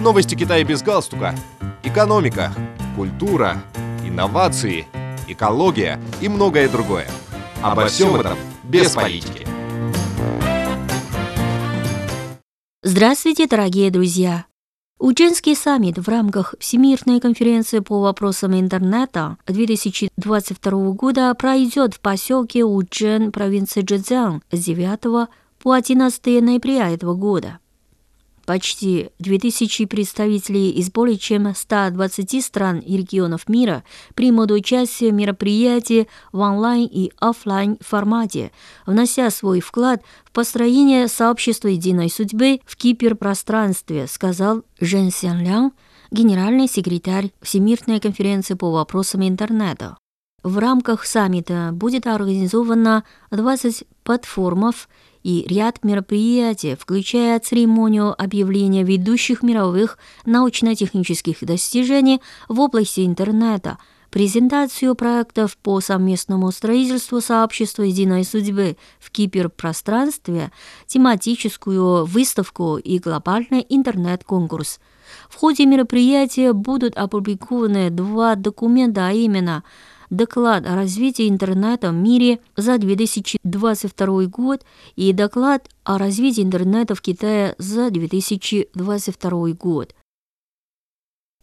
Новости Китая без галстука. Экономика, культура, инновации, экология и многое другое. Обо всем этом без политики. Здравствуйте, дорогие друзья! Уджинский саммит в рамках Всемирной конференции по вопросам интернета 2022 года пройдет в поселке Уджин, провинции Джэцзян с 9 по 11 ноября этого года. Почти 2000 представителей из более чем 120 стран и регионов мира примут участие в мероприятии в онлайн и офлайн формате, внося свой вклад в построение сообщества единой судьбы в киберпространстве, сказал Жен Сянлян, генеральный секретарь Всемирной конференции по вопросам интернета. В рамках саммита будет организовано 20 платформов и ряд мероприятий, включая церемонию объявления ведущих мировых научно-технических достижений в области интернета, презентацию проектов по совместному строительству сообщества единой судьбы в киберпространстве, тематическую выставку и глобальный интернет-конкурс. В ходе мероприятия будут опубликованы два документа, а именно – доклад о развитии интернета в мире за 2022 год и доклад о развитии интернета в Китае за 2022 год.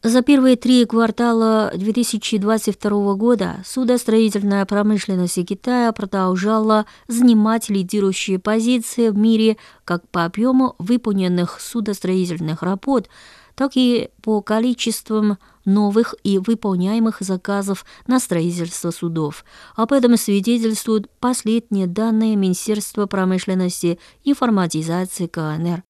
За первые три квартала 2022 года судостроительная промышленность Китая продолжала занимать лидирующие позиции в мире как по объему выполненных судостроительных работ, так и по количествам новых и выполняемых заказов на строительство судов. Об этом свидетельствуют последние данные Министерства промышленности и информатизации КНР.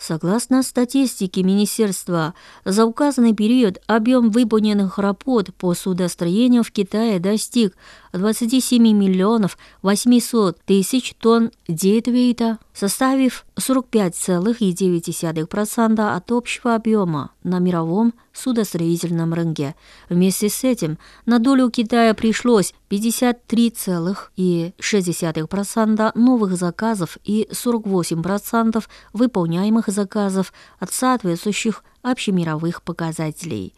Согласно статистике Министерства, за указанный период объем выполненных работ по судостроению в Китае достиг 27 миллионов 800 тысяч тонн дейтвейта, составив 45,9% от общего объема на мировом судостроительном рынке. Вместе с этим на долю Китая пришлось 53,6% новых заказов и 48% выполняемых заказов от соответствующих общемировых показателей.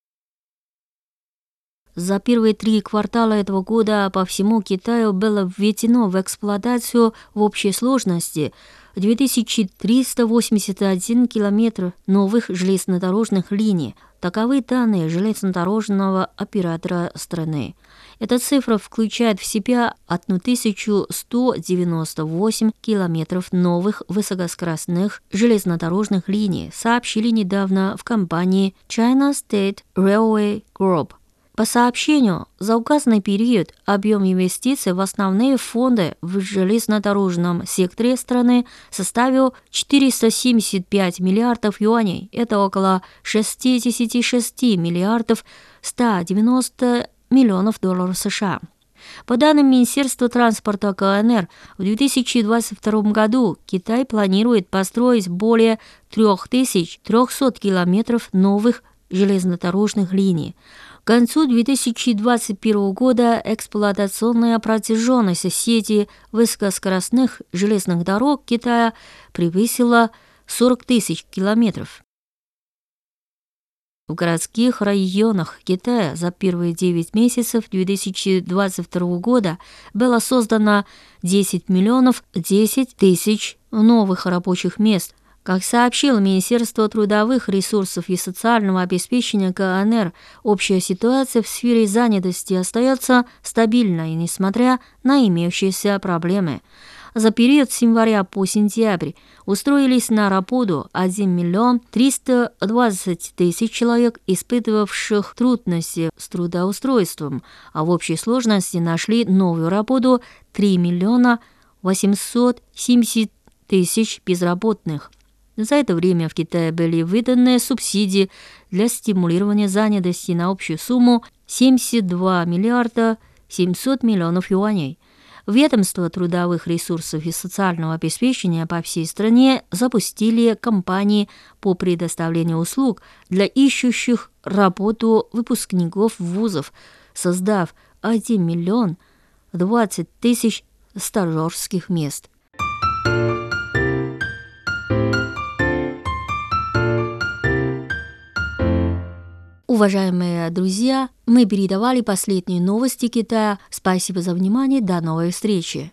За первые три квартала этого года по всему Китаю было введено в эксплуатацию в общей сложности 2381 километр новых железнодорожных линий. Таковы данные железнодорожного оператора страны. Эта цифра включает в себя 1198 километров новых высокоскоростных железнодорожных линий, сообщили недавно в компании China State Railway Group. По сообщению, за указанный период объем инвестиций в основные фонды в железнодорожном секторе страны составил 475 миллиардов юаней. Это около 66 миллиардов 190 миллионов долларов США. По данным Министерства транспорта КНР, в 2022 году Китай планирует построить более 3300 километров новых железнодорожных линий. К концу 2021 года эксплуатационная протяженность сети высокоскоростных железных дорог Китая превысила 40 тысяч километров. В городских районах Китая за первые 9 месяцев 2022 года было создано 10 миллионов 10 тысяч новых рабочих мест – как сообщило Министерство трудовых ресурсов и социального обеспечения КНР, общая ситуация в сфере занятости остается стабильной, несмотря на имеющиеся проблемы. За период с января по сентябрь устроились на работу 1 миллион 320 тысяч человек, испытывавших трудности с трудоустройством, а в общей сложности нашли новую работу 3 миллиона 870 тысяч безработных. За это время в Китае были выданы субсидии для стимулирования занятости на общую сумму 72 миллиарда 700 миллионов юаней. Ведомство трудовых ресурсов и социального обеспечения по всей стране запустили кампании по предоставлению услуг для ищущих работу выпускников вузов, создав 1 миллион 20 тысяч стажерских мест. Уважаемые друзья, мы передавали последние новости Китая. Спасибо за внимание. До новой встречи.